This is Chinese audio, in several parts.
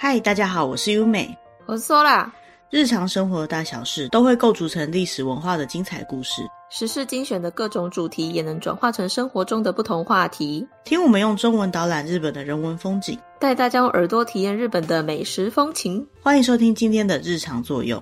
嗨，大家好，我是优美，我是苏啦。日常生活的大小事都会构筑成历史文化的精彩故事，时事精选的各种主题也能转化成生活中的不同话题。听我们用中文导览日本的人文风景，带大家用耳朵体验日本的美食风情。欢迎收听今天的日常作用。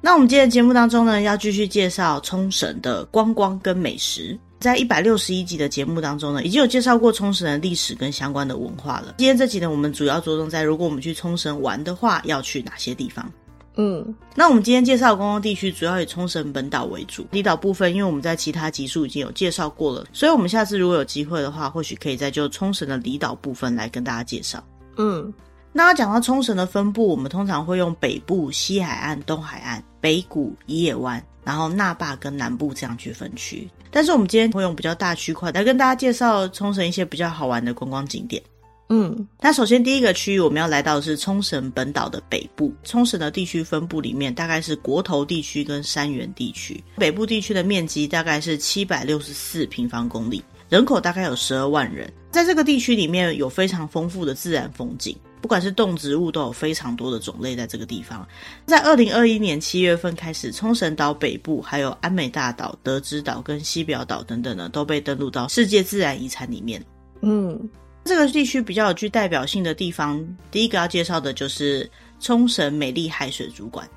那我们今天的节目当中呢，要继续介绍冲绳的观光跟美食。在一百六十一集的节目当中呢，已经有介绍过冲绳的历史跟相关的文化了。今天这集呢，我们主要着重在如果我们去冲绳玩的话，要去哪些地方？嗯，那我们今天介绍的观光地区主要以冲绳本岛为主，离岛部分因为我们在其他集数已经有介绍过了，所以我们下次如果有机会的话，或许可以再就冲绳的离岛部分来跟大家介绍。嗯，那要讲到冲绳的分布，我们通常会用北部、西海岸、东海岸、北谷、伊野湾，然后那霸跟南部这样去分区。但是我们今天会用比较大区块来跟大家介绍冲绳一些比较好玩的观光景点。嗯，那首先第一个区域我们要来到的是冲绳本岛的北部。冲绳的地区分布里面，大概是国头地区跟山原地区。北部地区的面积大概是七百六十四平方公里，人口大概有十二万人。在这个地区里面有非常丰富的自然风景，不管是动植物都有非常多的种类在这个地方。在二零二一年七月份开始，冲绳岛北部还有安美大岛、德之岛跟西表岛等等呢，都被登录到世界自然遗产里面。嗯。这个地区比较有具代表性的地方，第一个要介绍的就是冲绳美丽海水族馆。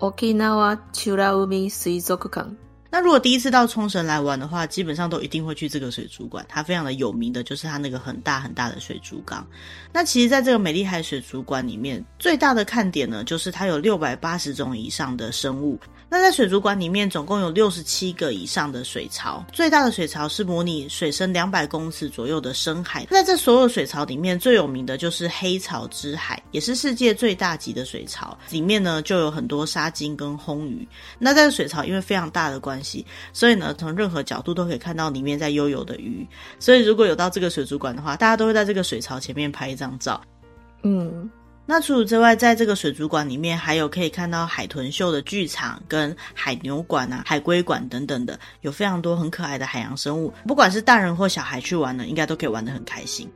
Okinawa 美ら海水族馆。那如果第一次到冲绳来玩的话，基本上都一定会去这个水族馆。它非常的有名的就是它那个很大很大的水族缸。那其实，在这个美丽海水族馆里面，最大的看点呢，就是它有六百八十种以上的生物。那在水族馆里面，总共有六十七个以上的水槽，最大的水槽是模拟水深两百公尺左右的深海。在这所有水槽里面，最有名的就是黑潮之海，也是世界最大级的水槽。里面呢，就有很多沙鲸跟红鱼。那这个水槽因为非常大的关系，所以呢，从任何角度都可以看到里面在悠游泳的鱼。所以如果有到这个水族馆的话，大家都会在这个水槽前面拍一张照。嗯。那除此之外，在这个水族馆里面，还有可以看到海豚秀的剧场、跟海牛馆啊、海龟馆等等的，有非常多很可爱的海洋生物。不管是大人或小孩去玩呢，应该都可以玩得很开心。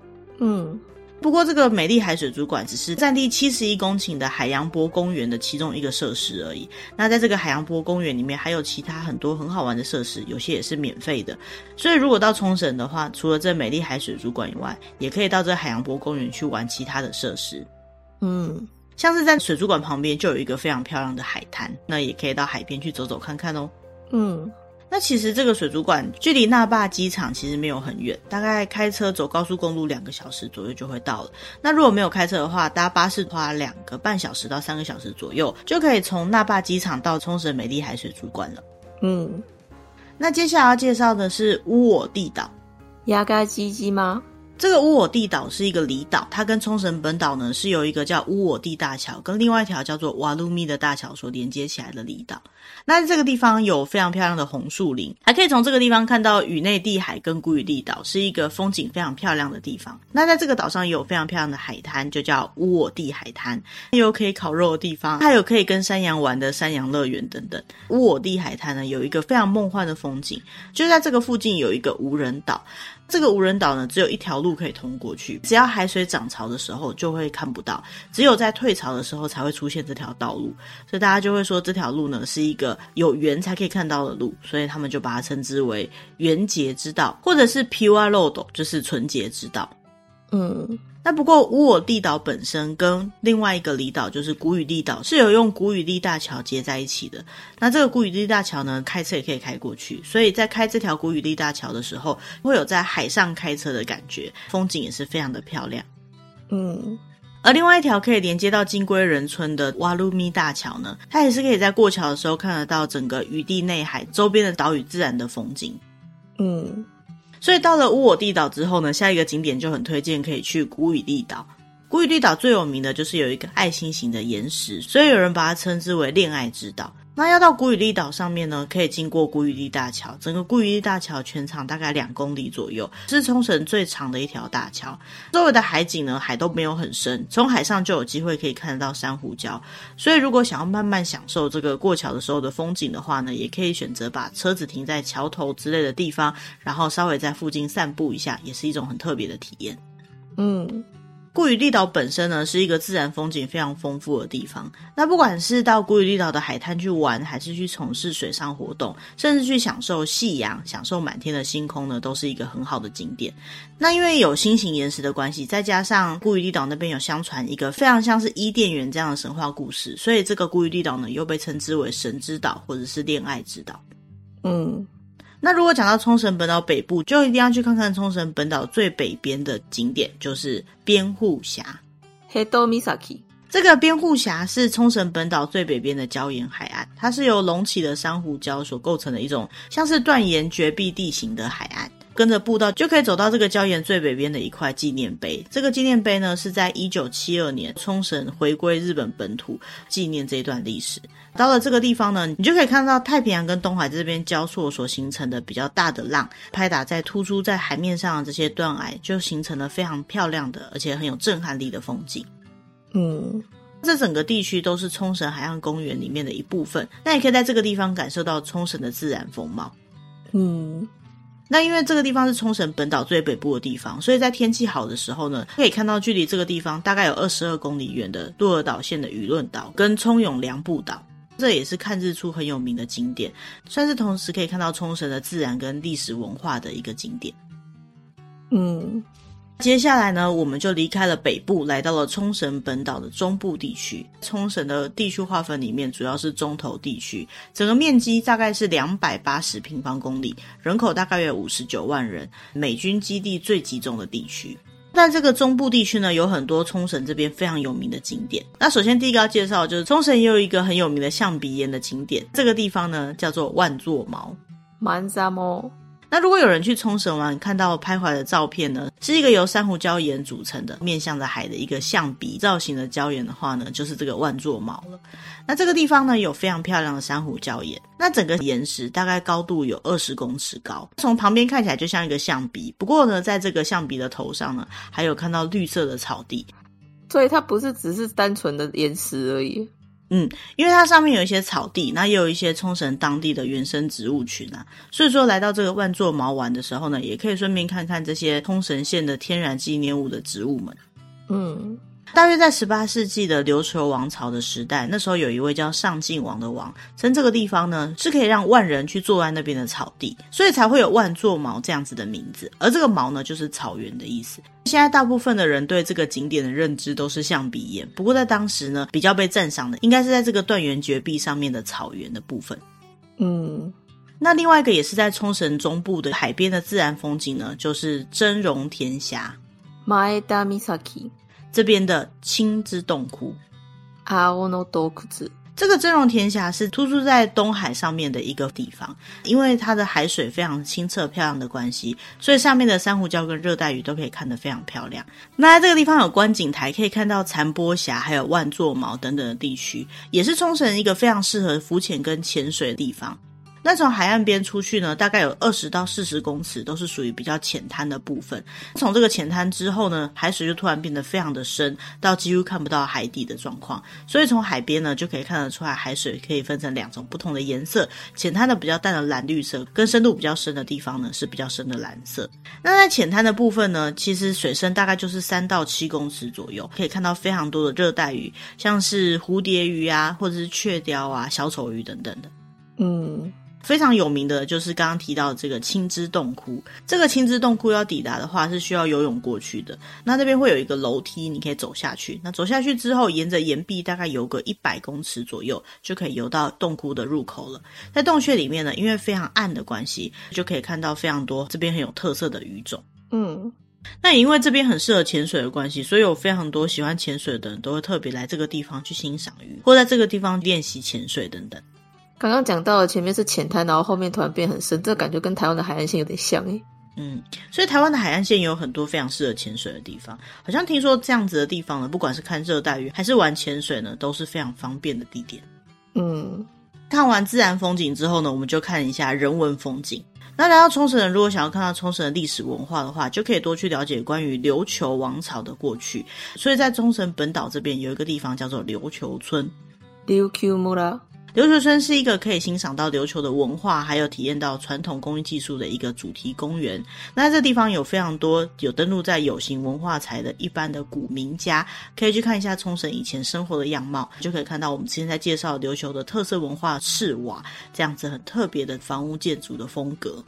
嗯，不过这个美丽海水族馆只是占地七十一公顷的海洋博公园的其中一个设施而已。那在这个海洋博公园里面，还有其他很多很好玩的设施，有些也是免费的。所以如果到冲绳的话，除了这美丽海水族馆以外，也可以到这海洋博公园去玩其他的设施。嗯，像是在水族馆旁边就有一个非常漂亮的海滩，那也可以到海边去走走看看哦。嗯，那其实这个水族馆距离那霸机场其实没有很远，大概开车走高速公路两个小时左右就会到了。那如果没有开车的话，搭巴士花两个半小时到三个小时左右，就可以从那霸机场到冲绳美丽海水族馆了。嗯，那接下来要介绍的是乌我地岛，牙嘎鸡鸡吗？这个乌我地岛是一个离岛，它跟冲绳本岛呢是由一个叫乌我地大桥跟另外一条叫做瓦鲁米的大桥所连接起来的离岛。那这个地方有非常漂亮的红树林，还可以从这个地方看到宇内地海跟古宇地岛，是一个风景非常漂亮的地方。那在这个岛上也有非常漂亮的海滩，就叫乌我地海滩，有可以烤肉的地方，还有可以跟山羊玩的山羊乐园等等。乌我地海滩呢有一个非常梦幻的风景，就在这个附近有一个无人岛。这个无人岛呢，只有一条路可以通过去。只要海水涨潮的时候，就会看不到；只有在退潮的时候，才会出现这条道路。所以大家就会说，这条路呢是一个有缘才可以看到的路，所以他们就把它称之为缘结之道，或者是 Pure Road，就是纯洁之道。嗯。那不过，乌我地岛本身跟另外一个离岛，就是古宇地岛，是有用古宇地大桥接在一起的。那这个古宇地大桥呢，开车也可以开过去，所以在开这条古宇地大桥的时候，会有在海上开车的感觉，风景也是非常的漂亮。嗯，而另外一条可以连接到金龟人村的瓦鲁米大桥呢，它也是可以在过桥的时候看得到整个宇地内海周边的岛屿自然的风景。嗯。所以到了乌我地岛之后呢，下一个景点就很推荐可以去古雨地岛。古雨地岛最有名的就是有一个爱心型的岩石，所以有人把它称之为恋爱之岛。那要到古宇利岛上面呢，可以经过古宇利大桥。整个古宇利大桥全长大概两公里左右，是冲绳最长的一条大桥。周围的海景呢，海都没有很深，从海上就有机会可以看得到珊瑚礁。所以如果想要慢慢享受这个过桥的时候的风景的话呢，也可以选择把车子停在桥头之类的地方，然后稍微在附近散步一下，也是一种很特别的体验。嗯。古宇利岛本身呢，是一个自然风景非常丰富的地方。那不管是到古宇利岛的海滩去玩，还是去从事水上活动，甚至去享受夕阳、享受满天的星空呢，都是一个很好的景点。那因为有心形岩石的关系，再加上古宇利岛那边有相传一个非常像是伊甸园这样的神话故事，所以这个古宇利岛呢，又被称之为神之岛或者是恋爱之岛。嗯。那如果讲到冲绳本岛北部，就一定要去看看冲绳本岛最北边的景点，就是边户峡黑多米撒奇，这个边户峡是冲绳本岛最北边的礁岩海岸，它是由隆起的珊瑚礁所构成的一种像是断岩绝壁地形的海岸。跟着步道就可以走到这个礁岩最北边的一块纪念碑。这个纪念碑呢，是在一九七二年冲绳回归日本本土，纪念这一段历史。到了这个地方呢，你就可以看到太平洋跟东海这边交错所形成的比较大的浪，拍打在突出在海面上的这些断崖，就形成了非常漂亮的，而且很有震撼力的风景。嗯，这整个地区都是冲绳海岸公园里面的一部分。那也可以在这个地方感受到冲绳的自然风貌。嗯。那因为这个地方是冲绳本岛最北部的地方，所以在天气好的时候呢，可以看到距离这个地方大概有二十二公里远的鹿儿岛县的舆论岛跟冲永良部岛，这也是看日出很有名的景点，算是同时可以看到冲绳的自然跟历史文化的一个景点。嗯。接下来呢，我们就离开了北部，来到了冲绳本岛的中部地区。冲绳的地区划分里面，主要是中投地区，整个面积大概是两百八十平方公里，人口大概有五十九万人，美军基地最集中的地区。但这个中部地区呢，有很多冲绳这边非常有名的景点。那首先第一个要介绍就是冲绳也有一个很有名的象鼻岩的景点，这个地方呢叫做万座毛。那如果有人去冲绳玩，看到拍回来的照片呢，是一个由珊瑚礁岩组成的，面向着海的一个象鼻造型的礁岩的话呢，就是这个万座毛了。那这个地方呢，有非常漂亮的珊瑚礁岩，那整个岩石大概高度有二十公尺高，从旁边看起来就像一个象鼻。不过呢，在这个象鼻的头上呢，还有看到绿色的草地，所以它不是只是单纯的岩石而已。嗯，因为它上面有一些草地，那也有一些冲绳当地的原生植物群啊，所以说来到这个万座毛玩的时候呢，也可以顺便看看这些冲绳县的天然纪念物的植物们。嗯。大约在十八世纪的琉球王朝的时代，那时候有一位叫上晋王的王，称这个地方呢是可以让万人去坐在那边的草地，所以才会有万座毛这样子的名字。而这个毛呢，就是草原的意思。现在大部分的人对这个景点的认知都是象鼻岩，不过在当时呢，比较被赞赏的应该是在这个断垣绝壁上面的草原的部分。嗯，那另外一个也是在冲绳中部的海边的自然风景呢，就是真容田岬。前田岬。这边的青之洞窟，阿欧诺多库兹，这个真荣田峡是突出在东海上面的一个地方，因为它的海水非常清澈漂亮的关系，所以上面的珊瑚礁跟热带鱼都可以看得非常漂亮。那在这个地方有观景台，可以看到残波峡还有万座毛等等的地区，也是冲绳一个非常适合浮潜跟潜水的地方。那从海岸边出去呢，大概有二十到四十公尺，都是属于比较浅滩的部分。从这个浅滩之后呢，海水就突然变得非常的深，到几乎看不到海底的状况。所以从海边呢，就可以看得出来，海水可以分成两种不同的颜色：浅滩的比较淡的蓝绿色，跟深度比较深的地方呢是比较深的蓝色。那在浅滩的部分呢，其实水深大概就是三到七公尺左右，可以看到非常多的热带鱼，像是蝴蝶鱼啊，或者是雀雕啊、小丑鱼等等的。嗯。非常有名的就是刚刚提到的这个青之洞窟。这个青之洞窟要抵达的话，是需要游泳过去的。那这边会有一个楼梯，你可以走下去。那走下去之后，沿着岩壁大概游个一百公尺左右，就可以游到洞窟的入口了。在洞穴里面呢，因为非常暗的关系，就可以看到非常多这边很有特色的鱼种。嗯，那也因为这边很适合潜水的关系，所以有非常多喜欢潜水的人都会特别来这个地方去欣赏鱼，或在这个地方练习潜水等等。刚刚讲到了前面是浅滩，然后后面突然变很深，这个感觉跟台湾的海岸线有点像诶。嗯，所以台湾的海岸线也有很多非常适合潜水的地方，好像听说这样子的地方呢，不管是看热带鱼还是玩潜水呢，都是非常方便的地点。嗯，看完自然风景之后呢，我们就看一下人文风景。那来到冲绳人，如果想要看到冲绳的历史文化的话，就可以多去了解关于琉球王朝的过去。所以在冲绳本岛这边有一个地方叫做琉球村。琉球村琉球村是一个可以欣赏到琉球的文化，还有体验到传统工艺技术的一个主题公园。那这地方有非常多有登录在有形文化财的一般的古民家，可以去看一下冲绳以前生活的样貌，就可以看到我们之前在介绍琉球的特色文化赤瓦这样子很特别的房屋建筑的风格。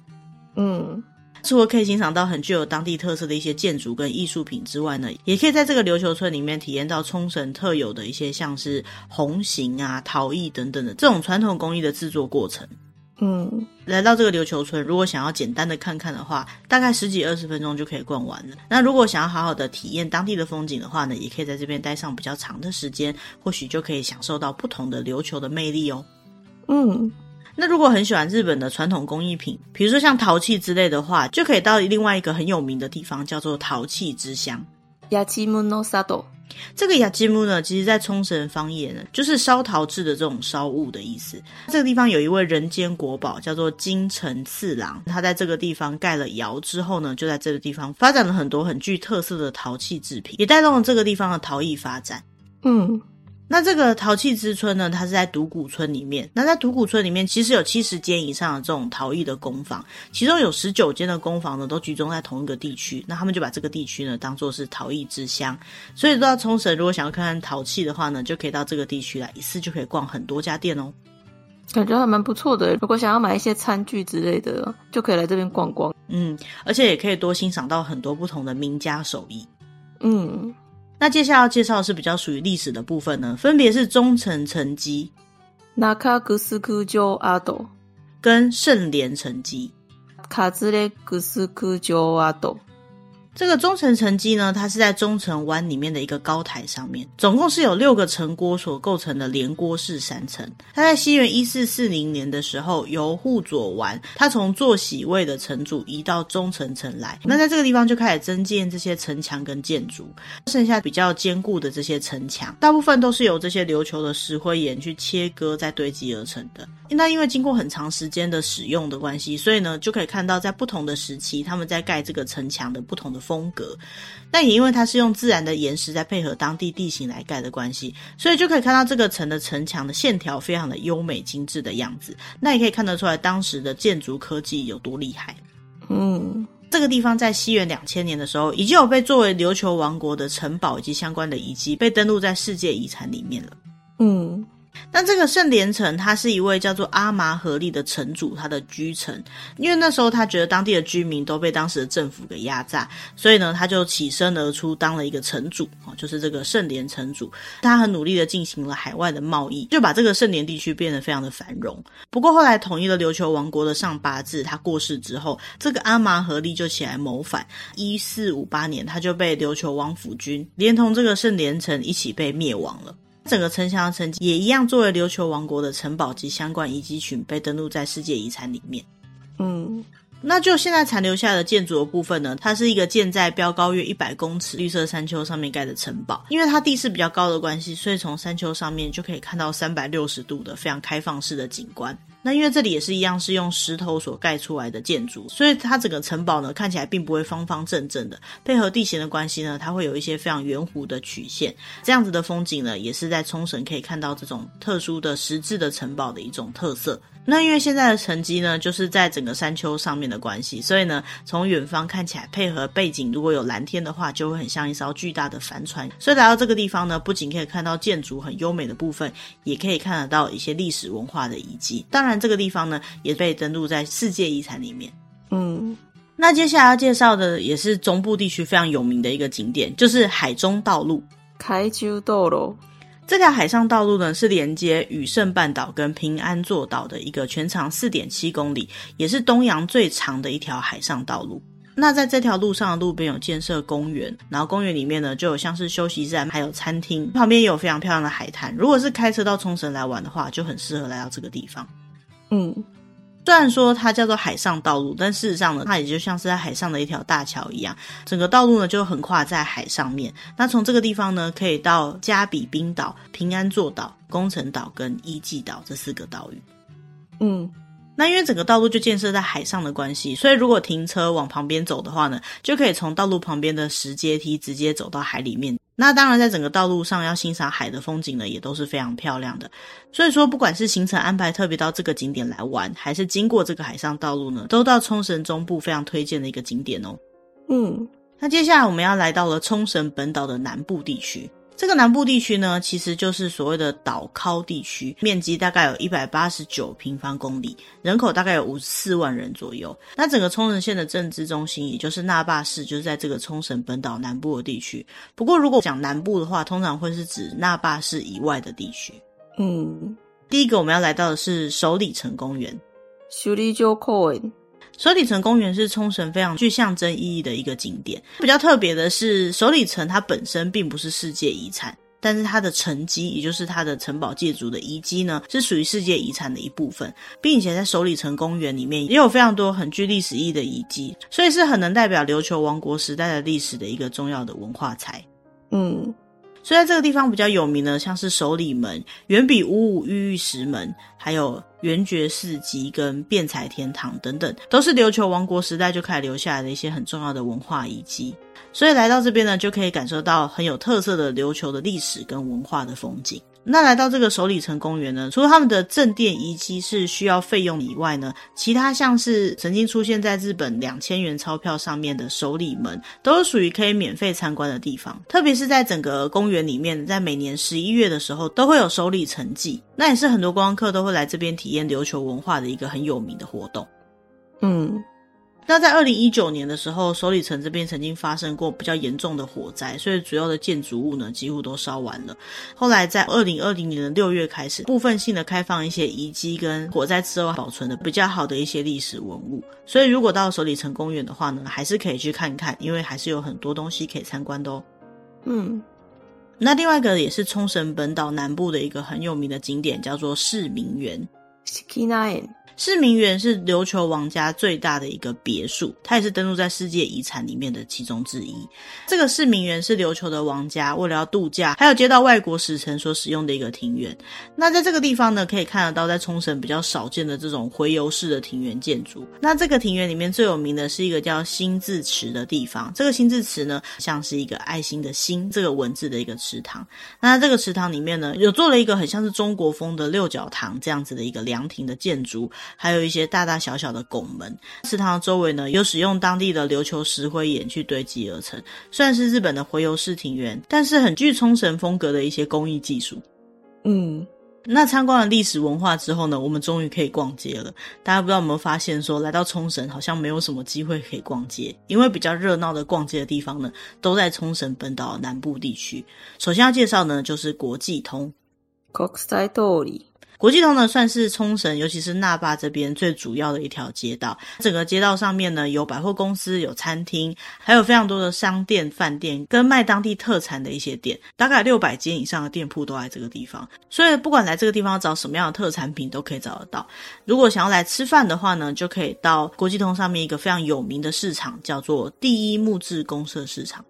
嗯。除了可以欣赏到很具有当地特色的一些建筑跟艺术品之外呢，也可以在这个琉球村里面体验到冲绳特有的一些像是红型啊、陶艺等等的这种传统工艺的制作过程。嗯，来到这个琉球村，如果想要简单的看看的话，大概十几二十分钟就可以逛完了。那如果想要好好的体验当地的风景的话呢，也可以在这边待上比较长的时间，或许就可以享受到不同的琉球的魅力哦。嗯。那如果很喜欢日本的传统工艺品，比如说像陶器之类的话，就可以到另外一个很有名的地方，叫做陶器之乡。雅基木诺萨多，这个亚基木呢，其实在冲绳方言呢，就是烧陶制的这种烧物的意思。这个地方有一位人间国宝，叫做金城次郎，他在这个地方盖了窑之后呢，就在这个地方发展了很多很具特色的陶器制品，也带动了这个地方的陶艺发展。嗯。那这个陶器之村呢，它是在独古村里面。那在独古村里面，其实有七十间以上的这种陶艺的工坊，其中有十九间的工坊呢，都集中在同一个地区。那他们就把这个地区呢，当做是陶艺之乡。所以到冲绳，如果想要看看陶器的话呢，就可以到这个地区来，一次就可以逛很多家店哦。感觉还蛮不错的。如果想要买一些餐具之类的，就可以来这边逛逛。嗯，而且也可以多欣赏到很多不同的名家手艺。嗯。那接下来要介绍的是比较属于历史的部分呢，分别是忠诚成绩、那卡格斯库旧阿斗跟圣莲成绩、卡兹雷格斯库旧阿斗。这个中城城基呢，它是在中城湾里面的一个高台上面，总共是有六个城郭所构成的连郭式山城。它在西元一四四零年的时候，由户佐丸他从坐喜卫的城主移到中城城来，那在这个地方就开始增建这些城墙跟建筑，剩下比较坚固的这些城墙，大部分都是由这些琉球的石灰岩去切割再堆积而成的。那因为经过很长时间的使用的关系，所以呢，就可以看到在不同的时期，他们在盖这个城墙的不同的风格。那也因为它是用自然的岩石在配合当地地形来盖的关系，所以就可以看到这个城的城墙的线条非常的优美精致的样子。那也可以看得出来当时的建筑科技有多厉害。嗯，这个地方在西元两千年的时候，已经有被作为琉球王国的城堡以及相关的遗迹被登录在世界遗产里面了。嗯。那这个圣莲城，他是一位叫做阿麻合力的城主，他的居城。因为那时候他觉得当地的居民都被当时的政府给压榨，所以呢，他就起身而出当了一个城主，哦，就是这个圣莲城主。他很努力的进行了海外的贸易，就把这个圣莲地区变得非常的繁荣。不过后来统一了琉球王国的上八字，他过世之后，这个阿麻合力就起来谋反。一四五八年，他就被琉球王府军连同这个圣莲城一起被灭亡了。整个城墙的城基也一样，作为琉球王国的城堡及相关遗迹群被登录在世界遗产里面。嗯，那就现在残留下的建筑的部分呢，它是一个建在标高约一百公尺绿色山丘上面盖的城堡。因为它地势比较高的关系，所以从山丘上面就可以看到三百六十度的非常开放式的景观。那因为这里也是一样是用石头所盖出来的建筑，所以它整个城堡呢看起来并不会方方正正的。配合地形的关系呢，它会有一些非常圆弧的曲线。这样子的风景呢，也是在冲绳可以看到这种特殊的石质的城堡的一种特色。那因为现在的城基呢，就是在整个山丘上面的关系，所以呢，从远方看起来配合背景，如果有蓝天的话，就会很像一艘巨大的帆船。所以来到这个地方呢，不仅可以看到建筑很优美的部分，也可以看得到一些历史文化的遗迹。当然，这个地方呢，也被登录在世界遗产里面。嗯，那接下来要介绍的也是中部地区非常有名的一个景点，就是海中道路。海中道路。这条海上道路呢，是连接羽胜半岛跟平安座岛的一个全长四点七公里，也是东洋最长的一条海上道路。那在这条路上的路边有建设公园，然后公园里面呢就有像是休息站，还有餐厅，旁边也有非常漂亮的海滩。如果是开车到冲绳来玩的话，就很适合来到这个地方。嗯。虽然说它叫做海上道路，但事实上呢，它也就像是在海上的一条大桥一样，整个道路呢就横跨在海上面。那从这个地方呢，可以到加比冰岛、平安座岛、工程岛跟伊季岛这四个岛屿。嗯。那因为整个道路就建设在海上的关系，所以如果停车往旁边走的话呢，就可以从道路旁边的石阶梯直接走到海里面。那当然，在整个道路上要欣赏海的风景呢，也都是非常漂亮的。所以说，不管是行程安排特别到这个景点来玩，还是经过这个海上道路呢，都到冲绳中部非常推荐的一个景点哦。嗯，那接下来我们要来到了冲绳本岛的南部地区。这个南部地区呢，其实就是所谓的岛尻地区，面积大概有一百八十九平方公里，人口大概有五十四万人左右。那整个冲绳县的政治中心，也就是那霸市，就是在这个冲绳本岛南部的地区。不过，如果讲南部的话，通常会是指那霸市以外的地区。嗯，第一个我们要来到的是首里城公园。首里城公园。首里城公园是冲绳非常具象征意义的一个景点。比较特别的是，首里城它本身并不是世界遗产，但是它的城基，也就是它的城堡建筑的遗迹呢，是属于世界遗产的一部分，并且在首里城公园里面也有非常多很具历史意义的遗迹，所以是很能代表琉球王国时代的历史的一个重要的文化财。嗯。所以在这个地方比较有名的，像是首里门、远比五五玉玉石门，还有圆觉寺及跟辩才天堂等等，都是琉球王国时代就开始留下来的一些很重要的文化遗迹。所以来到这边呢，就可以感受到很有特色的琉球的历史跟文化的风景。那来到这个首里城公园呢，除了他们的正殿遗迹是需要费用以外呢，其他像是曾经出现在日本两千元钞票上面的首里门，都是属于可以免费参观的地方。特别是在整个公园里面，在每年十一月的时候，都会有首里城祭，那也是很多观光客都会来这边体验琉球文化的一个很有名的活动。嗯。那在二零一九年的时候，首里城这边曾经发生过比较严重的火灾，所以主要的建筑物呢几乎都烧完了。后来在二零二零年的六月开始，部分性的开放一些遗迹跟火灾之后保存的比较好的一些历史文物。所以如果到首里城公园的话呢，还是可以去看看，因为还是有很多东西可以参观的哦。嗯，那另外一个也是冲绳本岛南部的一个很有名的景点，叫做市民园。市民园是琉球王家最大的一个别墅，它也是登录在世界遗产里面的其中之一。这个市民园是琉球的王家为了要度假，还有接到外国使臣所使用的一个庭园。那在这个地方呢，可以看得到在冲绳比较少见的这种回游式的庭园建筑。那这个庭园里面最有名的是一个叫心字池的地方。这个心字池呢，像是一个爱心的心这个文字的一个池塘。那这个池塘里面呢，有做了一个很像是中国风的六角堂这样子的一个凉亭的建筑。还有一些大大小小的拱门，池塘的周围呢，有使用当地的琉球石灰岩去堆积而成，算是日本的回游式庭园，但是很具冲绳风格的一些工艺技术。嗯，那参观了历史文化之后呢，我们终于可以逛街了。大家不知道有没有发现说，说来到冲绳好像没有什么机会可以逛街，因为比较热闹的逛街的地方呢，都在冲绳本岛南部地区。首先要介绍呢，就是国际通。国际通り。国际通呢，算是冲绳，尤其是那霸这边最主要的一条街道。整个街道上面呢，有百货公司，有餐厅，还有非常多的商店、饭店，跟卖当地特产的一些店，大概六百间以上的店铺都在这个地方。所以，不管来这个地方找什么样的特产品，都可以找得到。如果想要来吃饭的话呢，就可以到国际通上面一个非常有名的市场，叫做第一木质公社市场。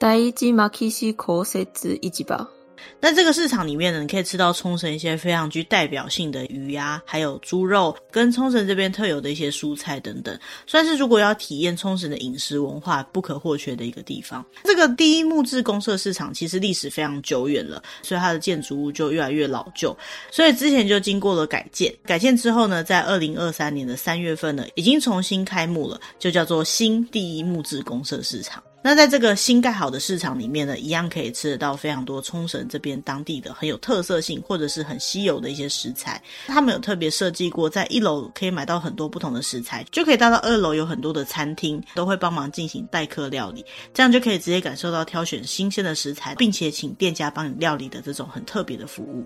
第一牧师公设市场。在这个市场里面呢，你可以吃到冲绳一些非常具代表性的鱼呀，还有猪肉，跟冲绳这边特有的一些蔬菜等等，算是如果要体验冲绳的饮食文化不可或缺的一个地方。这个第一木质公社市场其实历史非常久远了，所以它的建筑物就越来越老旧，所以之前就经过了改建。改建之后呢，在二零二三年的三月份呢，已经重新开幕了，就叫做新第一木质公社市场。那在这个新盖好的市场里面呢，一样可以吃得到非常多冲绳这边当地的很有特色性或者是很稀有的一些食材。他们有特别设计过，在一楼可以买到很多不同的食材，就可以到到二楼有很多的餐厅都会帮忙进行代客料理，这样就可以直接感受到挑选新鲜的食材，并且请店家帮你料理的这种很特别的服务。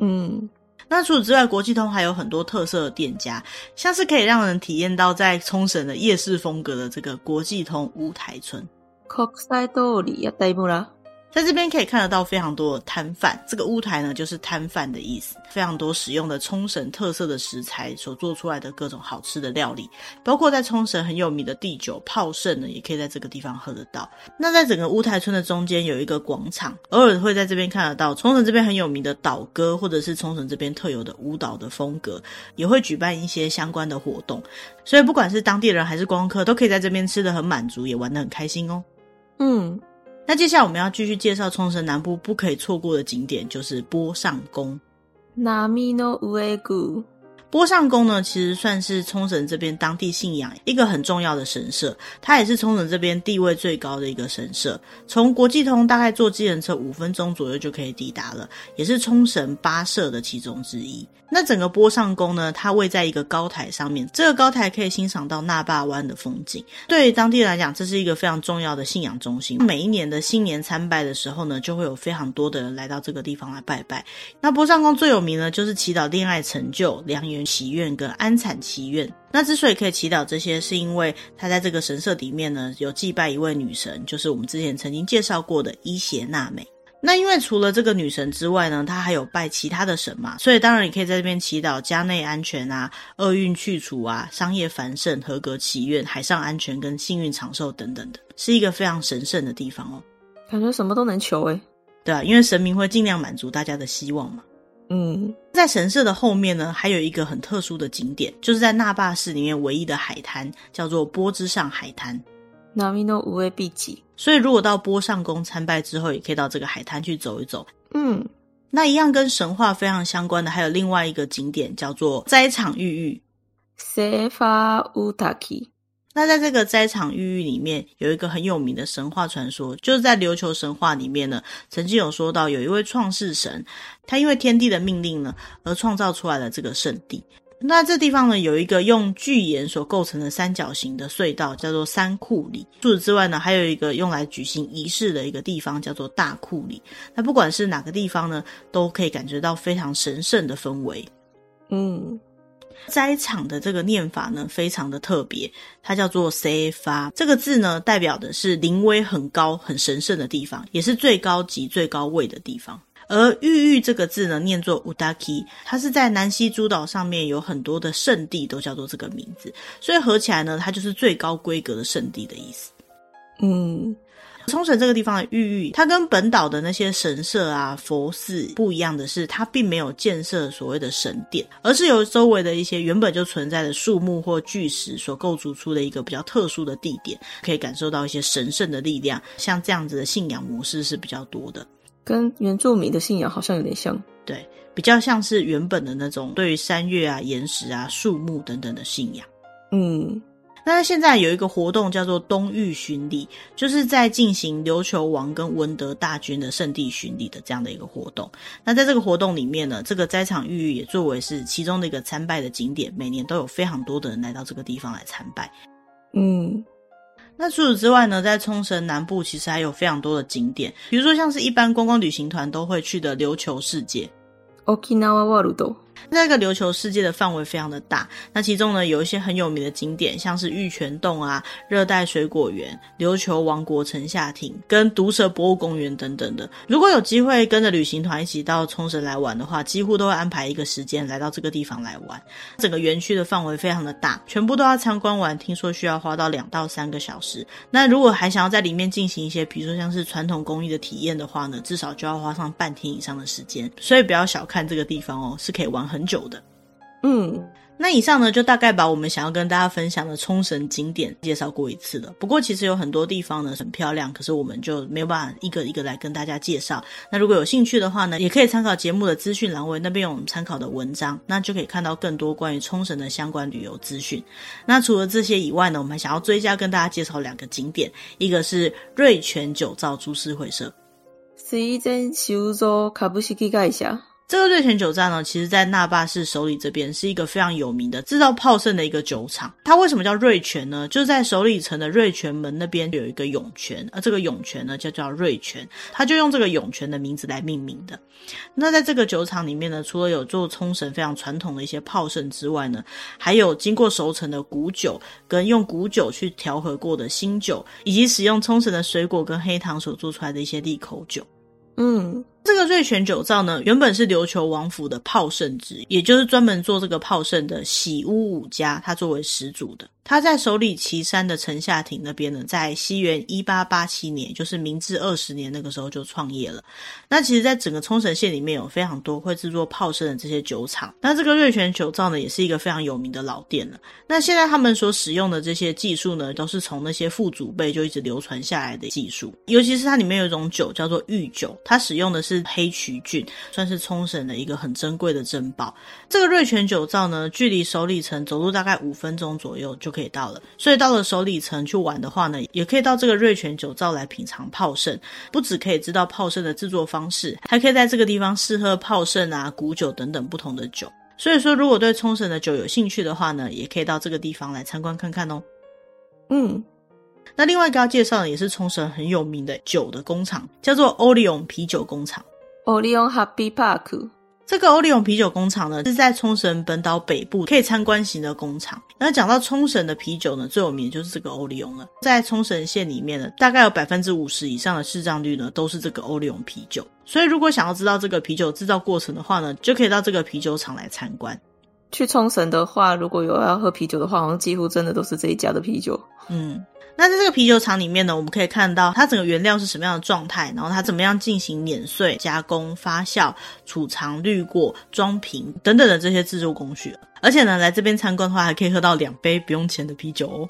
嗯，那除此之外，国际通还有很多特色的店家，像是可以让人体验到在冲绳的夜市风格的这个国际通乌台村。国际通り屋台村。在这边可以看得到非常多的摊贩，这个屋台呢就是摊贩的意思，非常多使用的冲绳特色的食材所做出来的各种好吃的料理，包括在冲绳很有名的地酒泡盛呢，也可以在这个地方喝得到。那在整个屋台村的中间有一个广场，偶尔会在这边看得到冲绳这边很有名的岛歌，或者是冲绳这边特有的舞蹈的风格，也会举办一些相关的活动。所以不管是当地人还是光客，都可以在这边吃得很满足，也玩得很开心哦。嗯。那接下来我们要继续介绍冲绳南部不可以错过的景点，就是波上宫。波の上宫。波上宫呢，其实算是冲绳这边当地信仰一个很重要的神社，它也是冲绳这边地位最高的一个神社。从国际通大概坐计程车五分钟左右就可以抵达了，也是冲绳八社的其中之一。那整个波上宫呢，它位在一个高台上面，这个高台可以欣赏到那霸湾的风景。对于当地人来讲，这是一个非常重要的信仰中心。每一年的新年参拜的时候呢，就会有非常多的人来到这个地方来拜拜。那波上宫最有名呢，就是祈祷恋爱成就、良缘祈愿跟安产祈愿。那之所以可以祈祷这些，是因为他在这个神社里面呢，有祭拜一位女神，就是我们之前曾经介绍过的伊邪那美。那因为除了这个女神之外呢，他还有拜其他的神嘛，所以当然也可以在这边祈祷家内安全啊、厄运去除啊、商业繁盛、合格祈愿、海上安全跟幸运长寿等等的，是一个非常神圣的地方哦。感觉什么都能求诶。对啊，因为神明会尽量满足大家的希望嘛。嗯，在神社的后面呢，还有一个很特殊的景点，就是在那霸市里面唯一的海滩，叫做波之上海滩。波の上ビーチ。 所以，如果到波上宫参拜之后，也可以到这个海滩去走一走。嗯，那一样跟神话非常相关的，还有另外一个景点叫做斋场御浴。セファウタキ。那在这个斋场御浴里面，有一个很有名的神话传说，就是在琉球神话里面呢，曾经有说到有一位创世神，他因为天地的命令呢，而创造出来了这个圣地。 那这地方呢，有一个用巨岩所构成的三角形的隧道，叫做三库里。除此之外呢，还有一个用来举行仪式的一个地方，叫做大库里。那不管是哪个地方呢，都可以感觉到非常神圣的氛围。嗯，斋场的这个念法呢，非常的特别，它叫做 “sefa”。这个字呢，代表的是灵威很高、很神圣的地方，也是最高级、最高位的地方。而御浴这个字呢，念作 udaki，它是在南西诸岛上面有很多的圣地都叫做这个名字，所以合起来呢，它就是最高规格的圣地的意思。嗯，冲绳这个地方的御浴，它跟本岛的那些神社啊、佛寺不一样的是，它并没有建设所谓的神殿，而是由周围的一些原本就存在的树木或巨石所构筑出的一个比较特殊的地点，可以感受到一些神圣的力量。像这样子的信仰模式是比较多的。跟原住民的信仰好像有点像，对，比较像是原本的那种对于山岳啊、岩石啊、树木等等的信仰。嗯，那现在有一个活动叫做东域巡礼，就是在进行琉球王跟文德大军的圣地巡礼的这样的一个活动。那在这个活动里面呢，这个斋场御浴也作为是其中的一个参拜的景点，每年都有非常多的人来到这个地方来参拜。嗯。那除此之外呢，在冲绳南部其实还有非常多的景点，比如说像是一般观光旅行团都会去的琉球世界。Okinawa World。那个琉球世界的范围非常的大，那其中呢有一些很有名的景点，像是玉泉洞啊、热带水果园、琉球王国城下町跟毒蛇博物公园等等的。如果有机会跟着旅行团一起到冲绳来玩的话，几乎都会安排一个时间来到这个地方来玩。整个园区的范围非常的大，全部都要参观完，听说需要花到两到三个小时。那如果还想要在里面进行一些，比如说像是传统工艺的体验的话呢，至少就要花上半天以上的时间。所以不要小看这个地方哦，是可以玩很久的。嗯，那以上呢，就大概把我们想要跟大家分享的冲绳景点介绍过一次了。不过其实有很多地方呢很漂亮，可是我们就没有办法一个一个来跟大家介绍。那如果有兴趣的话呢，也可以参考节目的资讯栏位，那边有我们参考的文章，那就可以看到更多关于冲绳的相关旅游资讯。那除了这些以外呢，我们还想要追加跟大家介绍两个景点，一个是瑞泉酒造株式会社。水前修造株式会社。这个瑞泉酒站呢，其实在那霸市首里这边是一个非常有名的制造泡盛的一个酒厂。它为什么叫瑞泉呢？就在首里城的瑞泉门那边有一个涌泉，而这个涌泉呢就叫瑞泉，它就用这个涌泉的名字来命名的。那在这个酒厂里面呢，除了有做冲绳非常传统的一些泡盛之外呢，还有经过熟成的古酒，跟用古酒去调和过的新酒，以及使用冲绳的水果跟黑糖所做出来的一些利口酒。嗯。这个瑞泉酒造呢，原本是琉球王府的炮盛之，也就是专门做这个炮盛的喜屋武家，他作为始祖的。他在首里岐山的城下町那边呢，在西元一八八七年，就是明治二十年那个时候就创业了。那其实，在整个冲绳县里面有非常多会制作炮盛的这些酒厂。那这个瑞泉酒造呢，也是一个非常有名的老店了。那现在他们所使用的这些技术呢，都是从那些父祖辈就一直流传下来的技术。尤其是它里面有一种酒叫做御酒，它使用的是黑曲菌，算是冲绳的一个很珍贵的珍宝。这个瑞泉酒造呢，距离首里城走路大概五分钟左右就可以到了。所以到了首里城去玩的话呢，也可以到这个瑞泉酒造来品尝泡盛，不只可以知道泡盛的制作方式，还可以在这个地方试喝泡盛啊、古酒等等不同的酒。所以说，如果对冲绳的酒有兴趣的话呢，也可以到这个地方来参观看看哦。嗯。那另外一个要介绍的也是冲绳很有名的酒的工厂，叫做欧利永啤酒工厂。欧利永 Happy Park，这个欧利永啤酒工厂呢，是在冲绳本岛北部可以参观型的工厂。那讲到冲绳的啤酒呢，最有名的就是这个欧利永了。在冲绳县里面呢，大概有百分之五十以上的市占率呢，都是这个欧利永啤酒。所以如果想要知道这个啤酒制造过程的话呢，就可以到这个啤酒厂来参观。去冲绳的话，如果有要喝啤酒的话，好像几乎真的都是这一家的啤酒。嗯。那在这个啤酒厂里面呢，我们可以看到它整个原料是什么样的状态，然后它怎么样进行碾碎、加工、发酵、储藏、滤过、装瓶等等的这些制作工序。而且呢，来这边参观的话，还可以喝到两杯不用钱的啤酒哦。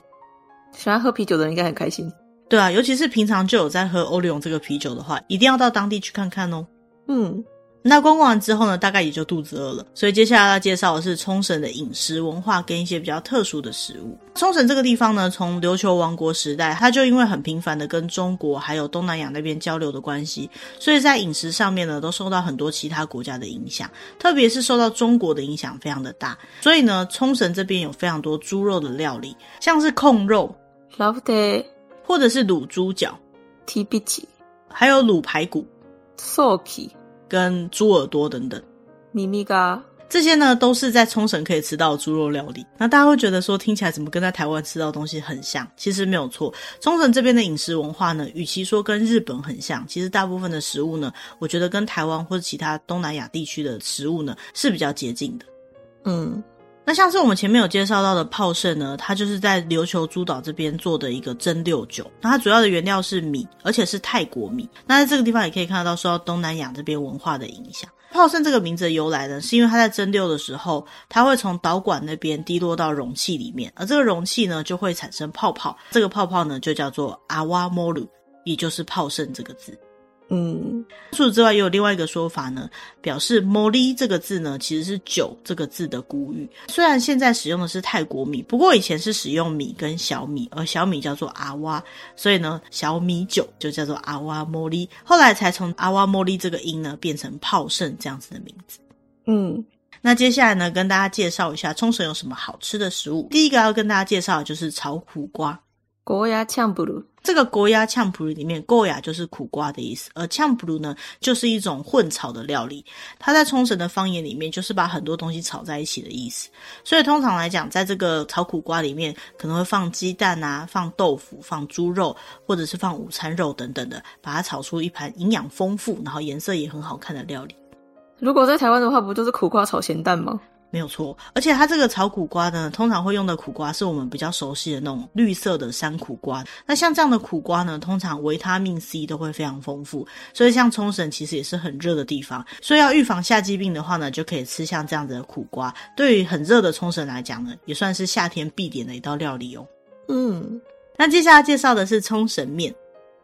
喜欢喝啤酒的人应该很开心。对啊，尤其是平常就有在喝欧利永这个啤酒的话，一定要到当地去看看哦。嗯。那逛逛完之后呢，大概也就肚子饿了，所以接下来要介绍的是冲绳的饮食文化跟一些比较特殊的食物。冲绳这个地方呢，从琉球王国时代，它就因为很频繁的跟中国还有东南亚那边交流的关系，所以在饮食上面呢，都受到很多其他国家的影响，特别是受到中国的影响非常的大。所以呢，冲绳这边有非常多猪肉的料理，像是控肉、Love day，或者是卤猪脚、TBT，还有卤排骨、Soki。跟猪耳朵等等，米米嘎，这些呢都是在冲绳可以吃到的猪肉料理。那大家会觉得说，听起来怎么跟在台湾吃到的东西很像？其实没有错，冲绳这边的饮食文化呢，与其说跟日本很像，其实大部分的食物呢，我觉得跟台湾或者其他东南亚地区的食物呢是比较接近的。嗯。那像是我们前面有介绍到的泡盛呢，它就是在琉球诸岛这边做的一个蒸馏酒。那它主要的原料是米，而且是泰国米。那在这个地方也可以看得到受到东南亚这边文化的影响。泡盛这个名字的由来呢，是因为它在蒸馏的时候，它会从导管那边滴落到容器里面，而这个容器呢就会产生泡泡。这个泡泡呢就叫做阿瓦莫鲁，也就是泡盛这个字。嗯，除此之外，也有另外一个说法呢，表示“摩利”这个字呢，其实是“酒”这个字的古语。虽然现在使用的是泰国米，不过以前是使用米跟小米，而小米叫做阿瓦，所以呢，小米酒就叫做阿瓦摩利。后来才从阿瓦摩利这个音呢，变成泡盛这样子的名字。嗯，那接下来呢，跟大家介绍一下冲绳有什么好吃的食物。第一个要跟大家介绍的就是炒苦瓜。国牙呛不鲁，这个国牙呛不鲁里面，国牙就是苦瓜的意思，而呛不鲁呢，就是一种混炒的料理。它在冲绳的方言里面，就是把很多东西炒在一起的意思。所以通常来讲，在这个炒苦瓜里面，可能会放鸡蛋啊，放豆腐，放猪肉，或者是放午餐肉等等的，把它炒出一盘营养丰富，然后颜色也很好看的料理。如果在台湾的话，不就是苦瓜炒咸蛋吗？没有错，而且它这个炒苦瓜呢，通常会用的苦瓜是我们比较熟悉的那种绿色的山苦瓜。那像这样的苦瓜呢，通常维他命 C 都会非常丰富，所以像冲绳其实也是很热的地方，所以要预防夏季病的话呢，就可以吃像这样子的苦瓜。对于很热的冲绳来讲呢，也算是夏天必点的一道料理哦。嗯，那接下来介绍的是冲绳面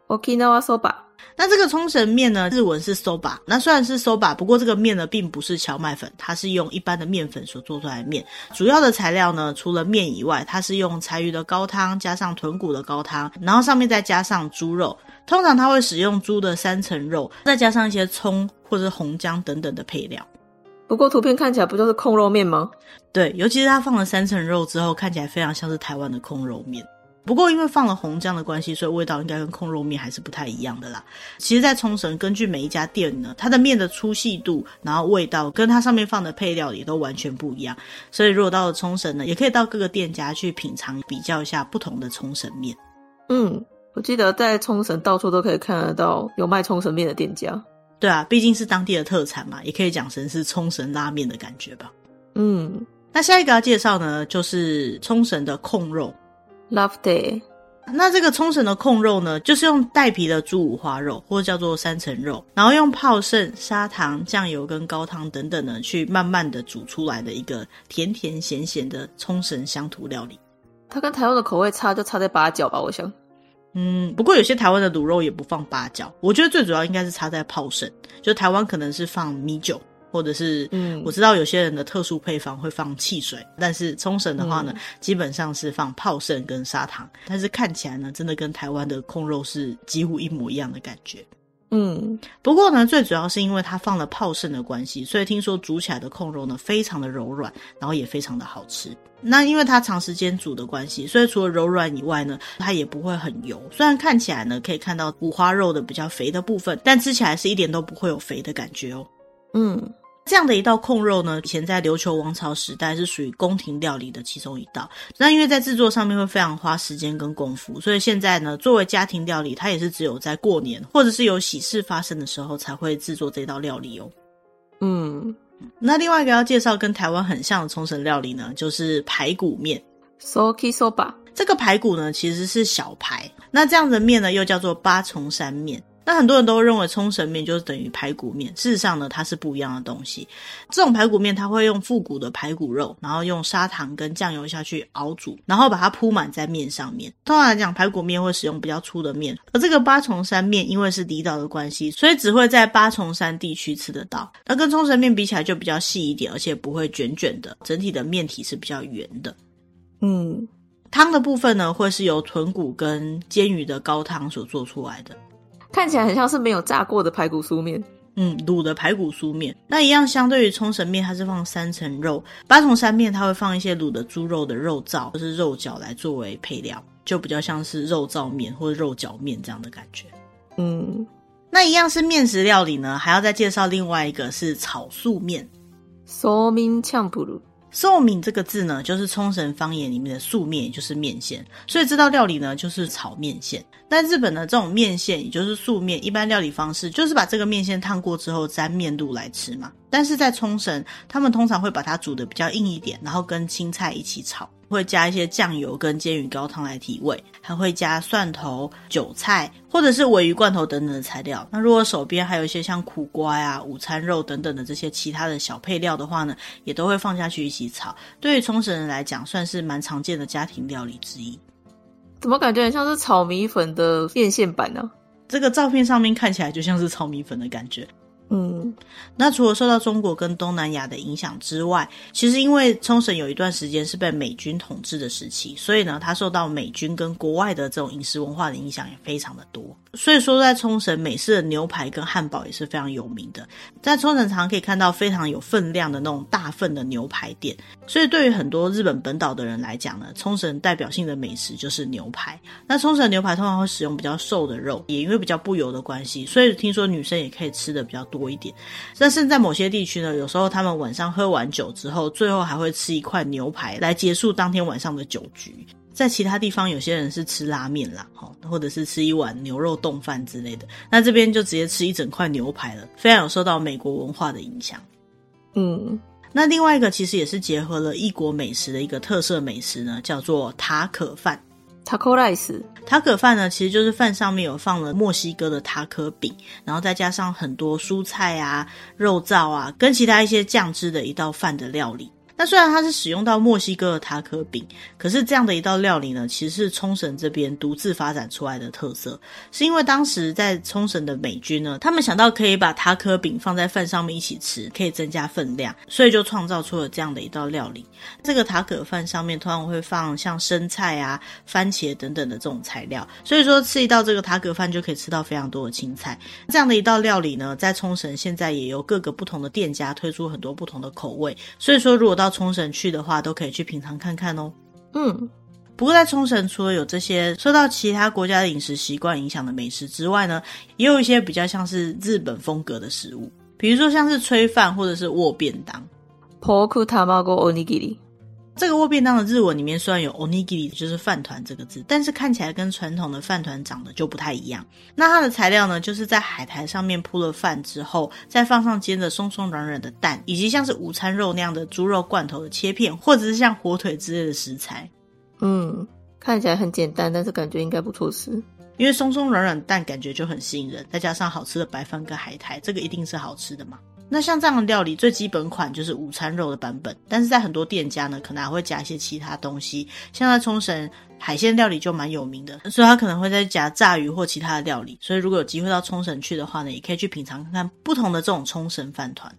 ，Okinawa Soba。那这个冲绳面呢，日文是 soba。那虽然是 soba，不过这个面呢，并不是荞麦粉，它是用一般的面粉所做出来的面。主要的材料呢，除了面以外，它是用柴鱼的高汤加上豚骨的高汤，然后上面再加上猪肉。通常它会使用猪的三层肉，再加上一些葱或者红姜等等的配料。不过图片看起来不就是控肉面吗？对，尤其是它放了三层肉之后，看起来非常像是台湾的控肉面。不过因为放了红酱的关系，所以味道应该跟控肉面还是不太一样的啦。其实，在冲绳，根据每一家店呢，它的面的粗细度，然后味道跟它上面放的配料也都完全不一样。所以，如果到了冲绳呢，也可以到各个店家去品尝，比较一下不同的冲绳面。嗯，我记得在冲绳到处都可以看得到有卖冲绳面的店家。对啊，毕竟是当地的特产嘛，也可以讲成是冲绳拉面的感觉吧。嗯，那下一个要介绍呢，就是冲绳的控肉，Love Day。那这个冲绳的控肉呢，就是用带皮的猪五花肉，或者叫做三层肉，然后用泡盛、砂糖、酱油跟高汤等等呢，去慢慢的煮出来的一个甜甜咸咸的冲绳乡土料理。它跟台湾的口味差，就差在八角吧，我想。嗯，不过有些台湾的卤肉也不放八角，我觉得最主要应该是差在泡盛，就台湾可能是放米酒，或者是，嗯，我知道有些人的特殊配方会放汽水，但是冲绳的话呢，嗯，基本上是放泡盛跟砂糖，但是看起来呢，真的跟台湾的控肉是几乎一模一样的感觉。嗯，不过呢，最主要是因为它放了泡盛的关系，所以听说煮起来的控肉呢，非常的柔软，然后也非常的好吃。那因为它长时间煮的关系，所以除了柔软以外呢，它也不会很油。虽然看起来呢，可以看到五花肉的比较肥的部分，但吃起来是一点都不会有肥的感觉哦。嗯。这样的一道控肉呢，以前在琉球王朝时代是属于宫廷料理的其中一道。那因为在制作上面会非常花时间跟功夫，所以现在呢，作为家庭料理，它也是只有在过年或者是有喜事发生的时候才会制作这道料理哦。嗯，那另外一个要介绍跟台湾很像的冲绳料理呢，就是排骨面。Soki Soba。这个排骨呢，其实是小排。那这样的面呢，又叫做八重山面。那很多人都认为冲绳面就是等于排骨面，事实上呢，它是不一样的东西。这种排骨面它会用复古的排骨肉，然后用砂糖跟酱油下去熬煮，然后把它铺满在面上面。通常来讲，排骨面会使用比较粗的面，而这个八重山面因为是离岛的关系，所以只会在八重山地区吃得到。那跟冲绳面比起来就比较细一点，而且不会卷卷的，整体的面体是比较圆的。嗯，汤的部分呢，会是由豚骨跟煎鱼的高汤所做出来的。看起来很像是没有炸过的排骨酥面，嗯，卤的排骨酥面。那一样，相对于冲绳面，它是放三层肉；八重山面它会放一些卤的猪肉的肉燥就是肉饺来作为配料，就比较像是肉燥面或者肉饺面这样的感觉。嗯，那一样是面食料理呢，还要再介绍另外一个是炒素面。소민呛不鲁。寿面这个字呢，就是冲绳方言里面的素面，也就是面线。所以这道料理呢，就是炒面线。但日本的这种面线，也就是素面，一般料理方式就是把这个面线烫过之后沾面露来吃嘛。但是在冲绳，他们通常会把它煮的比较硬一点，然后跟青菜一起炒。会加一些酱油跟煎鱼高汤来提味，还会加蒜头、韭菜或者是鮪鱼罐头等等的材料。那如果手边还有一些像苦瓜呀、午餐肉等等的这些其他的小配料的话呢，也都会放下去一起炒。对于冲绳人来讲，算是蛮常见的家庭料理之一。怎么感觉很像是炒米粉的变线版呢？这个照片上面看起来就像是炒米粉的感觉。嗯，那除了受到中国跟东南亚的影响之外，其实因为冲绳有一段时间是被美军统治的时期，所以呢，它受到美军跟国外的这种饮食文化的影响也非常的多。所以说，在冲绳美式的牛排跟汉堡也是非常有名的。在冲绳常可以看到非常有分量的那种大份的牛排店。所以对于很多日本本岛的人来讲呢，冲绳代表性的美食就是牛排。那冲绳牛排通常会使用比较瘦的肉，也因为比较不油的关系，所以听说女生也可以吃的比较多一点。但是在某些地区呢，有时候他们晚上喝完酒之后，最后还会吃一块牛排来结束当天晚上的酒局。在其他地方，有些人是吃拉面啦，或者是吃一碗牛肉冻饭之类的。那这边就直接吃一整块牛排了，非常有受到美国文化的影响。嗯，那另外一个其实也是结合了异国美食的一个特色美食呢，叫做塔可饭。塔可 rice，塔可饭呢，其实就是饭上面有放了墨西哥的塔可饼，然后再加上很多蔬菜啊、肉燥啊，跟其他一些酱汁的一道饭的料理。那虽然它是使用到墨西哥的塔可饼，可是这样的一道料理呢，其实是冲绳这边独自发展出来的特色。是因为当时在冲绳的美军呢，他们想到可以把塔可饼放在饭上面一起吃，可以增加分量，所以就创造出了这样的一道料理。这个塔可饭上面通常会放像生菜啊、番茄等等的这种材料，所以说吃一道这个塔可饭就可以吃到非常多的青菜。这样的一道料理呢，在冲绳现在也由各个不同的店家推出很多不同的口味，所以说如果到冲绳去的话，都可以去品尝看看哦。嗯，不过在冲绳，除了有这些受到其他国家的饮食习惯影响的美食之外呢，也有一些比较像是日本风格的食物，比如说像是炊饭或者是握便当。这个握便当的日文里面虽然有 onigiri，就是饭团这个字，但是看起来跟传统的饭团长得就不太一样。那它的材料呢，就是在海苔上面铺了饭之后，再放上煎的松松软软的蛋，以及像是午餐肉那样的猪肉罐头的切片，或者是像火腿之类的食材。嗯，看起来很简单，但是感觉应该不错吃。因为松松软软的蛋感觉就很吸引人，再加上好吃的白饭跟海苔，这个一定是好吃的嘛。那像这样的料理，最基本款就是午餐肉的版本，但是在很多店家呢，可能还会加一些其他东西。像在冲绳海鲜料理就蛮有名的，所以他可能会再加炸鱼或其他的料理。所以如果有机会到冲绳去的话呢，也可以去品尝看看不同的这种冲绳饭团。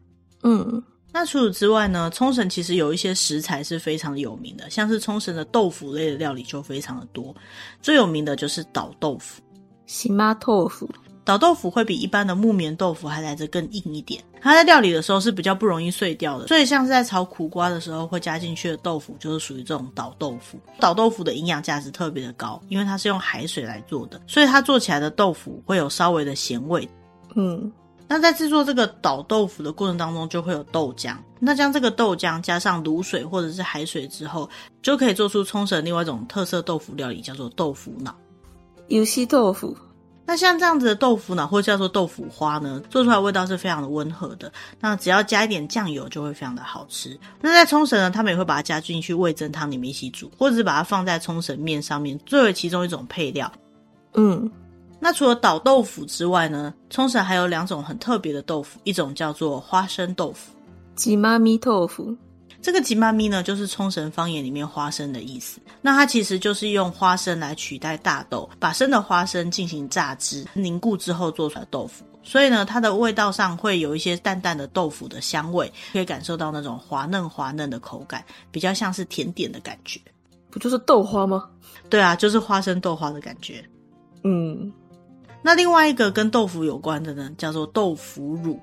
嗯，那除此之外呢，冲绳其实有一些食材是非常有名的，像是冲绳的豆腐类的料理就非常的多，最有名的就是岛豆腐。喜妈豆腐。岛豆腐会比一般的木棉豆腐还来得更硬一点，它在料理的时候是比较不容易碎掉的，所以像是在炒苦瓜的时候会加进去的豆腐就是属于这种倒豆腐。倒豆腐的营养价值特别的高，因为它是用海水来做的，所以它做起来的豆腐会有稍微的咸味。嗯，那在制作这个倒豆腐的过程当中就会有豆浆，那将这个豆浆加上卤水或者是海水之后，就可以做出冲绳另外一种特色豆腐料理，叫做豆腐脑。有西豆腐。那像这样子的豆腐脑，或者叫做豆腐花呢，做出来味道是非常的温和的。那只要加一点酱油，就会非常的好吃。那在冲绳呢，他们也会把它加进去味增汤里面一起煮，或者是把它放在冲绳面上面，作为其中一种配料。嗯，那除了倒豆腐之外呢，冲绳还有两种很特别的豆腐，一种叫做花生豆腐，吉妈咪豆腐。这个吉妈咪呢，就是冲绳方言里面花生的意思。那它其实就是用花生来取代大豆，把生的花生进行榨汁凝固之后做出来的豆腐。所以呢，它的味道上会有一些淡淡的豆腐的香味，可以感受到那种滑嫩滑嫩的口感，比较像是甜点的感觉。不就是豆花吗？对啊，就是花生豆花的感觉。嗯，那另外一个跟豆腐有关的呢，叫做豆腐乳。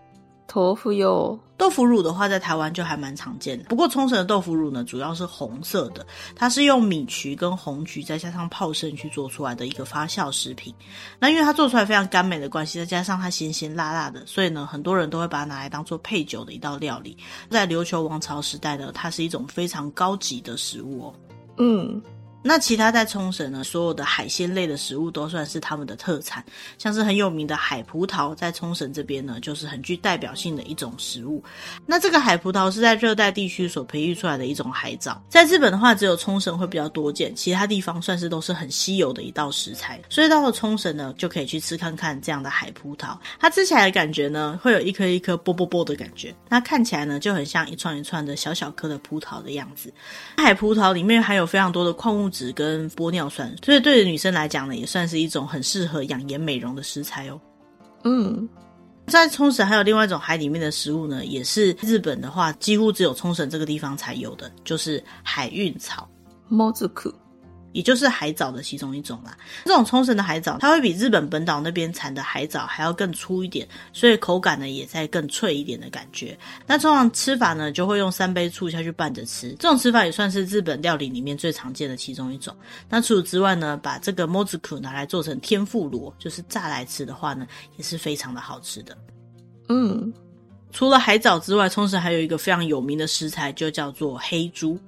豆腐有豆腐乳的话，在台湾就还蛮常见的。不过冲绳的豆腐乳呢，主要是红色的，它是用米曲跟红曲再加上泡盛去做出来的一个发酵食品。那因为它做出来非常甘美的关系，再加上它咸咸辣辣的，所以呢，很多人都会把它拿来当做配酒的一道料理。在琉球王朝时代呢，它是一种非常高级的食物哦。嗯。那其他在冲绳呢，所有的海鲜类的食物都算是他们的特产，像是很有名的海葡萄，在冲绳这边呢，就是很具代表性的一种食物。那这个海葡萄是在热带地区所培育出来的一种海藻，在日本的话，只有冲绳会比较多见，其他地方算是都是很稀有的一道食材。所以到了冲绳呢，就可以去吃看看这样的海葡萄，它吃起来的感觉呢，会有一颗一颗啵啵啵的感觉，那看起来呢，就很像一串一串的小小颗的葡萄的样子。海葡萄里面含有非常多的矿物质跟玻尿酸，所以对于女生来讲呢，也算是一种很适合养颜美容的食材哦。嗯，在冲绳还有另外一种海里面的食物呢，也是日本的话几乎只有冲绳这个地方才有的，就是海运草。猫子裤。也就是海藻的其中一种啦。这种冲绳的海藻，它会比日本本岛那边产的海藻还要更粗一点，所以口感呢也在更脆一点的感觉。那通常吃法呢，就会用三杯醋下去拌着吃。这种吃法也算是日本料理里面最常见的其中一种。那除此之外呢，把这个 mozuku 拿来做成天妇罗，就是炸来吃的话呢，也是非常的好吃的。嗯，除了海藻之外，冲绳还有一个非常有名的食材，就叫做黑猪。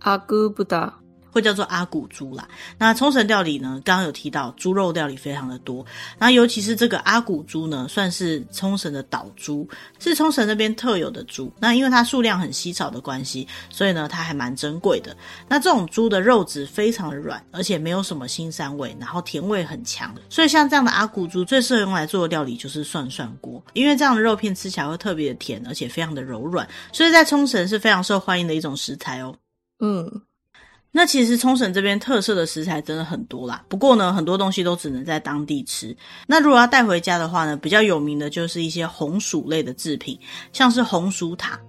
阿姑不达。会叫做阿古猪啦。那冲绳料理呢，刚刚有提到猪肉料理非常的多，那尤其是这个阿古猪呢，算是冲绳的岛猪，是冲绳那边特有的猪。那因为它数量很稀少的关系，所以呢，它还蛮珍贵的。那这种猪的肉质非常的软，而且没有什么腥膻味，然后甜味很强。所以像这样的阿古猪，最适合用来做的料理就是涮涮锅，因为这样的肉片吃起来会特别的甜，而且非常的柔软，所以在冲绳是非常受欢迎的一种食材哦。嗯。那其实冲绳这边特色的食材真的很多啦，不过呢，很多东西都只能在当地吃。那如果要带回家的话呢，比较有名的就是一些红薯类的制品，像是红薯塔。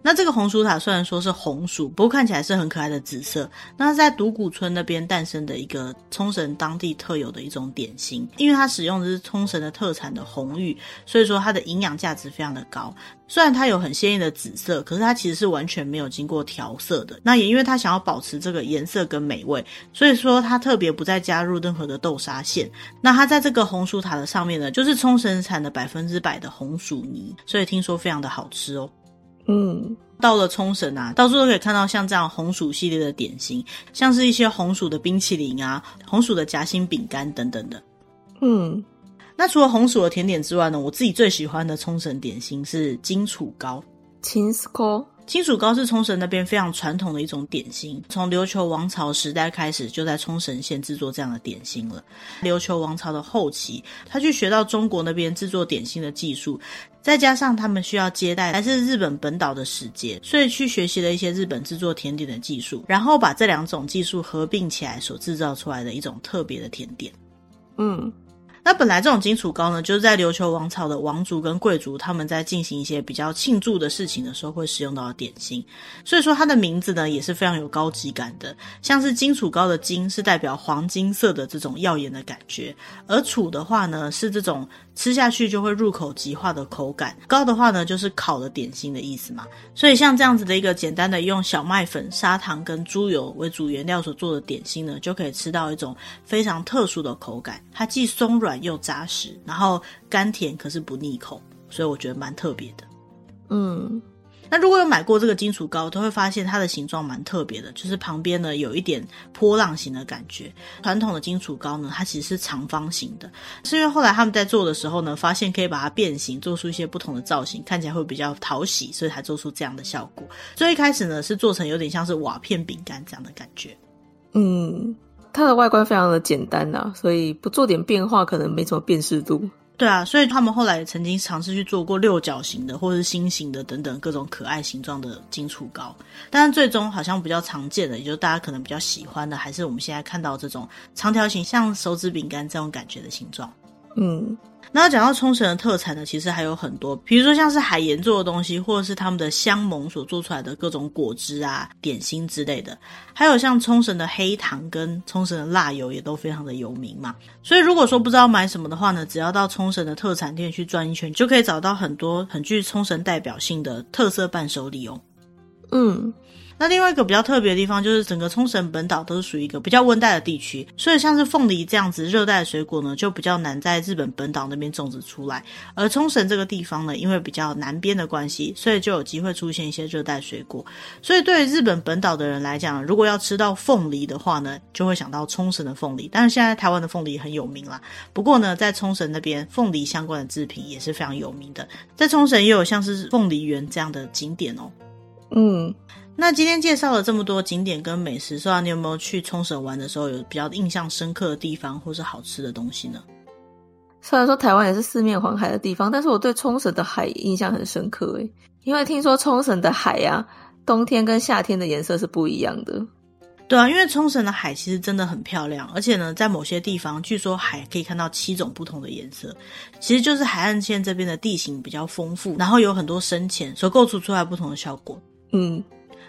那这个红薯塔虽然说是红薯，不过看起来是很可爱的紫色。那在独古村那边诞生的一个冲绳当地特有的一种点心，因为它使用的是冲绳的特产的红玉，所以说它的营养价值非常的高。虽然它有很鲜艳的紫色，可是它其实是完全没有经过调色的。那也因为它想要保持这个颜色跟美味，所以说它特别不再加入任何的豆沙馅。那它在这个红薯塔的上面呢，就是冲绳产的百分之百的红薯泥，所以听说非常的好吃哦。嗯，到了冲绳啊，到处都可以看到像这样红薯系列的点心，像是一些红薯的冰淇淋啊，红薯的夹心饼干等等的。嗯，那除了红薯的甜点之外呢，我自己最喜欢的冲绳点心是金楚糕。金丝糕。金属糕是冲绳那边非常传统的一种点心，从琉球王朝时代开始就在冲绳县制作这样的点心了。琉球王朝的后期，他去学到中国那边制作点心的技术，再加上他们需要接待来自日本本岛的使节，所以去学习了一些日本制作甜点的技术，然后把这两种技术合并起来所制造出来的一种特别的甜点。嗯。那本来这种金杵糕呢，就是在琉球王朝的王族跟贵族他们在进行一些比较庆祝的事情的时候会使用到的点心，所以说它的名字呢也是非常有高级感的。像是金杵糕的金是代表黄金色的这种耀眼的感觉，而楚的话呢是这种吃下去就会入口即化的口感，糕的话呢就是烤的点心的意思嘛。所以像这样子的一个简单的用小麦粉、砂糖跟猪油为主原料所做的点心呢，就可以吃到一种非常特殊的口感，它既松软。又扎实，然后甘甜，可是不腻口，所以我觉得蛮特别的。嗯，那如果有买过这个金属膏，都会发现它的形状蛮特别的，就是旁边呢有一点波浪形的感觉。传统的金属膏呢，它其实是长方形的，是因为后来他们在做的时候呢，发现可以把它变形，做出一些不同的造型，看起来会比较讨喜，所以才做出这样的效果。所以一开始呢，是做成有点像是瓦片饼干这样的感觉。嗯。它的外观非常的简单呐、所以不做点变化，可能没什么辨识度。对啊，所以他们后来曾经尝试去做过六角形的，或者是心形的等等各种可爱形状的金杵糕，但是最终好像比较常见的，也就是大家可能比较喜欢的，还是我们现在看到这种长条形，像手指饼干这种感觉的形状。嗯。那讲到冲绳的特产呢，其实还有很多，比如说像是海盐做的东西，或者是他们的香檬所做出来的各种果汁啊、点心之类的，还有像冲绳的黑糖跟冲绳的辣油也都非常的有名嘛。所以如果说不知道买什么的话呢，只要到冲绳的特产店去转一圈，就可以找到很多很具冲绳代表性的特色伴手礼哦。嗯。那另外一个比较特别的地方，就是整个冲绳本岛都是属于一个比较温带的地区，所以像是凤梨这样子热带水果呢，就比较难在日本本岛那边种植出来。而冲绳这个地方呢，因为比较南边的关系，所以就有机会出现一些热带水果。所以对于日本本岛的人来讲，如果要吃到凤梨的话呢，就会想到冲绳的凤梨。但是现在台湾的凤梨很有名啦，不过呢，在冲绳那边，凤梨相关的制品也是非常有名的。在冲绳也有像是凤梨园这样的景点哦。嗯。那今天介绍了这么多景点跟美食，说你有没有去冲绳玩的时候有比较印象深刻的地方，或是好吃的东西呢？虽然说台湾也是四面环海的地方，但是我对冲绳的海印象很深刻诶，因为听说冲绳的海呀、啊，冬天跟夏天的颜色是不一样的。对啊，因为冲绳的海其实真的很漂亮，而且呢，在某些地方据说海可以看到七种不同的颜色，其实就是海岸线这边的地形比较丰富，然后有很多深浅，所构筑出来不同的效果。嗯。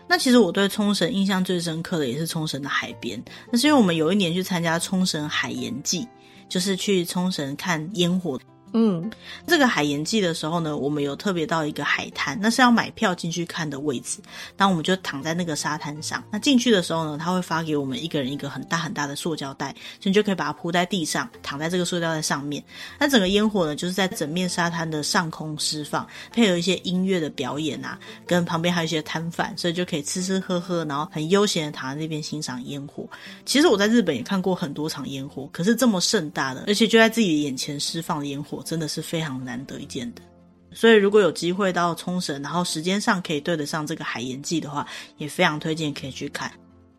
那其实我对冲绳印象最深刻的也是冲绳的海边，那是因为我们有一年去参加冲绳海盐祭，就是去冲绳看烟火。嗯，这个海盐季的时候呢，我们有特别到一个海滩，那是要买票进去看的位置。那我们就躺在那个沙滩上。那进去的时候呢，他会发给我们一个人一个很大很大的塑胶袋，所以你就可以把它铺在地上，躺在这个塑胶袋上面。那整个烟火呢，就是在整面沙滩的上空释放，配合一些音乐的表演啊，跟旁边还有一些摊贩，所以就可以吃吃喝喝，然后很悠闲的躺在那边欣赏烟火。其实我在日本也看过很多场烟火，可是这么盛大的，而且就在自己眼前释放的烟火。真的是非常难得一见的，所以如果有机会到冲绳，然后时间上可以对得上这个海盐祭的话，也非常推荐可以去看。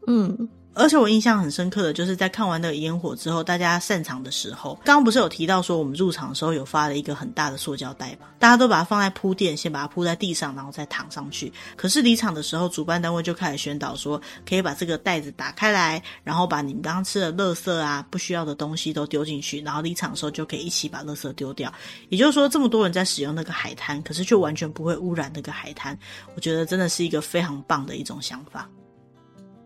嗯。而且我印象很深刻的就是在看完那个烟火之后，大家散场的时候，刚刚不是有提到说我们入场的时候有发了一个很大的塑胶袋嘛？大家都把它放在铺垫，先把它铺在地上，然后再躺上去。可是离场的时候，主办单位就开始宣导说，可以把这个袋子打开来，然后把你们刚刚吃的垃圾啊、不需要的东西都丢进去，然后离场的时候就可以一起把垃圾丢掉。也就是说，这么多人在使用那个海滩，可是却完全不会污染那个海滩。我觉得真的是一个非常棒的一种想法。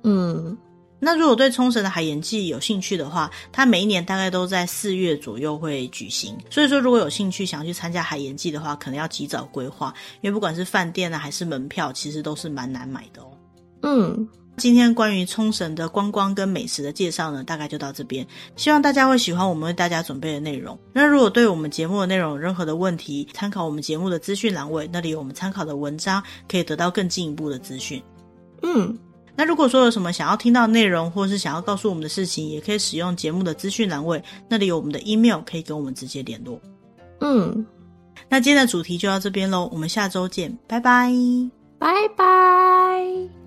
嗯。那如果对冲绳的海盐祭有兴趣的话，它每一年大概都在四月左右会举行。所以说，如果有兴趣想要去参加海盐祭的话，可能要及早规划，因为不管是饭店啊还是门票，其实都是蛮难买的哦。嗯，今天关于冲绳的观光跟美食的介绍呢，大概就到这边。希望大家会喜欢我们为大家准备的内容。那如果对我们节目的内容有任何的问题，参考我们节目的资讯栏位，那里有我们参考的文章，可以得到更进一步的资讯。嗯。那如果说有什么想要听到的内容，或是想要告诉我们的事情，也可以使用节目的资讯栏位，那里有我们的 email，可以跟我们直接联络。嗯，那今天的主题就到这边喽，我们下周见，拜拜，拜拜。